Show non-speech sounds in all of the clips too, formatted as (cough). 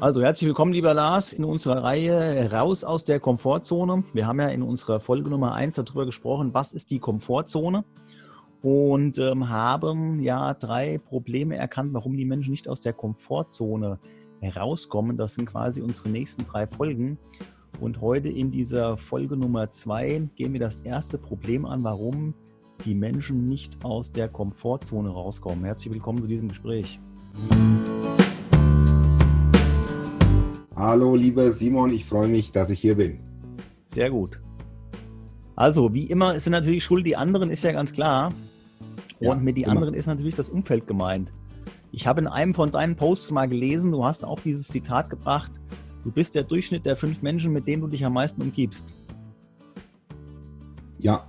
Also herzlich willkommen, lieber Lars, in unserer Reihe Raus aus der Komfortzone. Wir haben ja in unserer Folge Nummer 1 darüber gesprochen, was ist die Komfortzone und ähm, haben ja drei Probleme erkannt, warum die Menschen nicht aus der Komfortzone herauskommen. Das sind quasi unsere nächsten drei Folgen. Und heute in dieser Folge Nummer 2 gehen wir das erste Problem an, warum die Menschen nicht aus der Komfortzone rauskommen. Herzlich willkommen zu diesem Gespräch. Hallo, lieber Simon, ich freue mich, dass ich hier bin. Sehr gut. Also, wie immer sind natürlich schuld die anderen, ist ja ganz klar. Und ja, mit die immer. anderen ist natürlich das Umfeld gemeint. Ich habe in einem von deinen Posts mal gelesen, du hast auch dieses Zitat gebracht, du bist der Durchschnitt der fünf Menschen, mit denen du dich am meisten umgibst. Ja,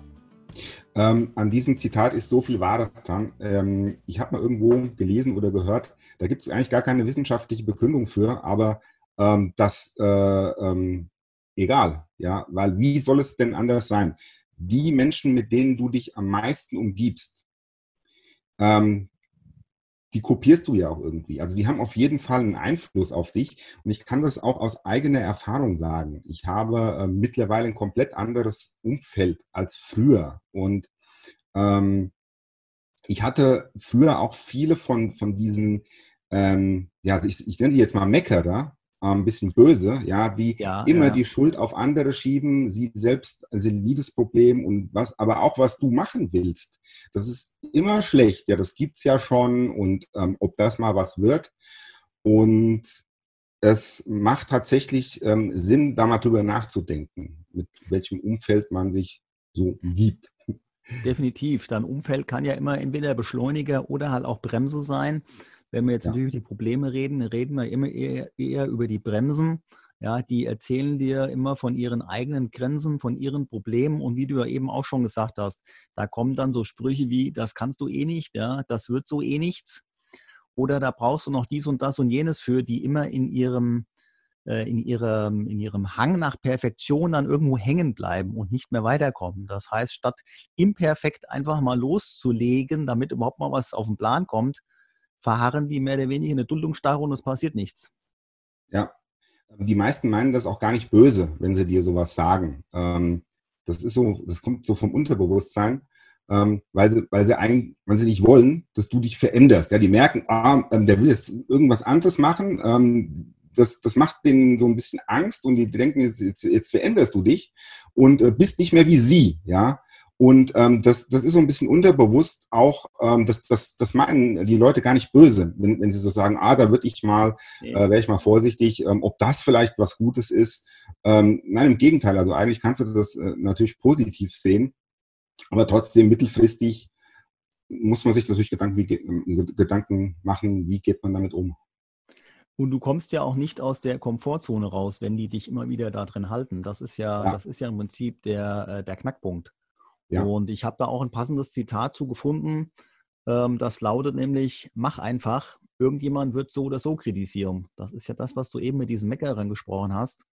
ähm, an diesem Zitat ist so viel Wahres dran. Ähm, ich habe mal irgendwo gelesen oder gehört, da gibt es eigentlich gar keine wissenschaftliche Begründung für, aber ähm, das äh, ähm, egal, ja, weil wie soll es denn anders sein? Die Menschen, mit denen du dich am meisten umgibst, ähm, die kopierst du ja auch irgendwie. Also die haben auf jeden Fall einen Einfluss auf dich. Und ich kann das auch aus eigener Erfahrung sagen. Ich habe äh, mittlerweile ein komplett anderes Umfeld als früher. Und ähm, ich hatte früher auch viele von, von diesen, ähm, ja, ich, ich nenne die jetzt mal Meckerer, ein bisschen böse, ja, die ja, immer ja. die Schuld auf andere schieben, sie selbst sind nie das Problem und was, aber auch was du machen willst. Das ist immer schlecht, ja, das gibt's ja schon und ähm, ob das mal was wird. Und es macht tatsächlich ähm, Sinn, da mal drüber nachzudenken, mit welchem Umfeld man sich so gibt. Definitiv. Dein Umfeld kann ja immer entweder Beschleuniger oder halt auch Bremse sein. Wenn wir jetzt ja. natürlich über die Probleme reden, reden wir immer eher, eher über die Bremsen. Ja, die erzählen dir immer von ihren eigenen Grenzen, von ihren Problemen und wie du ja eben auch schon gesagt hast, da kommen dann so Sprüche wie, das kannst du eh nicht, ja, das wird so eh nichts. Oder da brauchst du noch dies und das und jenes für, die immer in ihrem, äh, in ihrem, in ihrem Hang nach Perfektion dann irgendwo hängen bleiben und nicht mehr weiterkommen. Das heißt, statt imperfekt einfach mal loszulegen, damit überhaupt mal was auf den Plan kommt, verharren die mehr oder weniger in der Duldungsstarre und es passiert nichts. Ja, die meisten meinen das auch gar nicht böse, wenn sie dir sowas sagen. Ähm, das ist so, das kommt so vom Unterbewusstsein, ähm, weil sie, weil sie eigentlich, weil sie nicht wollen, dass du dich veränderst. Ja, die merken, ah, ähm, der will jetzt irgendwas anderes machen. das, das macht denen so ein bisschen Angst und die denken, jetzt, jetzt, veränderst du dich und äh, bist nicht mehr wie sie. Ja, und ähm, das, das ist so ein bisschen unterbewusst auch, ähm, das, das, das meinen die Leute gar nicht böse, wenn, wenn sie so sagen, ah, da würde ich mal, äh, wäre ich mal vorsichtig, ähm, ob das vielleicht was Gutes ist. Ähm, nein, im Gegenteil, also eigentlich kannst du das äh, natürlich positiv sehen, aber trotzdem mittelfristig muss man sich natürlich Gedanken, wie, äh, Gedanken machen, wie geht man damit um. Und du kommst ja auch nicht aus der Komfortzone raus, wenn die dich immer wieder da drin halten. Das ist ja, ja. das ist ja im Prinzip der, äh, der Knackpunkt. Ja. Und ich habe da auch ein passendes Zitat zu gefunden. Ähm, das lautet nämlich, mach einfach, irgendjemand wird so oder so kritisieren. Das ist ja das, was du eben mit diesen Meckerern gesprochen hast.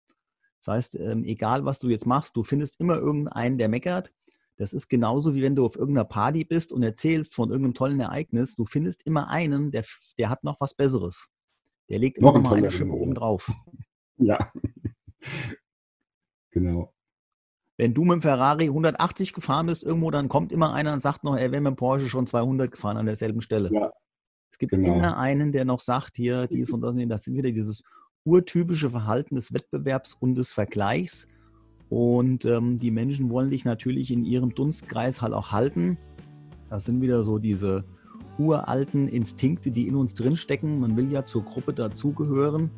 Das heißt, ähm, egal was du jetzt machst, du findest immer irgendeinen, der meckert. Das ist genauso wie wenn du auf irgendeiner Party bist und erzählst von irgendeinem tollen Ereignis. Du findest immer einen, der, der hat noch was Besseres. Der legt noch immer eine Schippe oben drauf. Ja. (laughs) genau wenn du mit dem Ferrari 180 gefahren bist irgendwo, dann kommt immer einer und sagt noch, er wäre mit dem Porsche schon 200 gefahren an derselben Stelle. Ja, es gibt genau. immer einen, der noch sagt, hier, dies und das, das sind wieder dieses urtypische Verhalten des Wettbewerbs und des Vergleichs. Und ähm, die Menschen wollen dich natürlich in ihrem Dunstkreis halt auch halten. Das sind wieder so diese uralten Instinkte, die in uns drinstecken. Man will ja zur Gruppe dazugehören.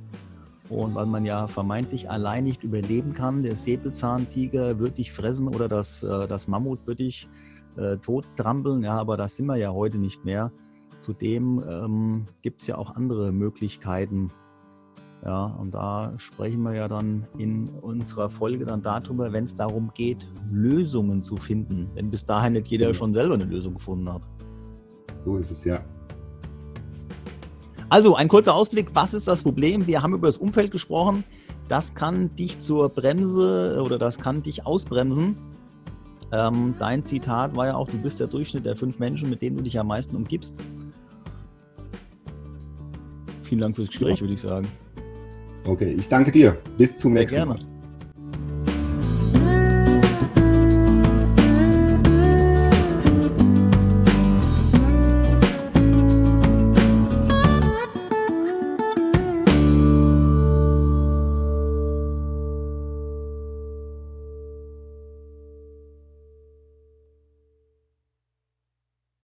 Und weil man ja vermeintlich allein nicht überleben kann, der Säbelzahntiger wird dich fressen oder das, äh, das Mammut wird dich äh, tottrampeln. Ja, aber das sind wir ja heute nicht mehr. Zudem ähm, gibt es ja auch andere Möglichkeiten. Ja, und da sprechen wir ja dann in unserer Folge dann darüber, wenn es darum geht, Lösungen zu finden. Wenn bis dahin nicht jeder schon selber eine Lösung gefunden hat. So ist es ja. Also ein kurzer Ausblick, was ist das Problem? Wir haben über das Umfeld gesprochen. Das kann dich zur Bremse oder das kann dich ausbremsen. Ähm, dein Zitat war ja auch, du bist der Durchschnitt der fünf Menschen, mit denen du dich am meisten umgibst. Vielen Dank fürs Gespräch, ja. würde ich sagen. Okay, ich danke dir. Bis zum Sehr nächsten gerne. Mal.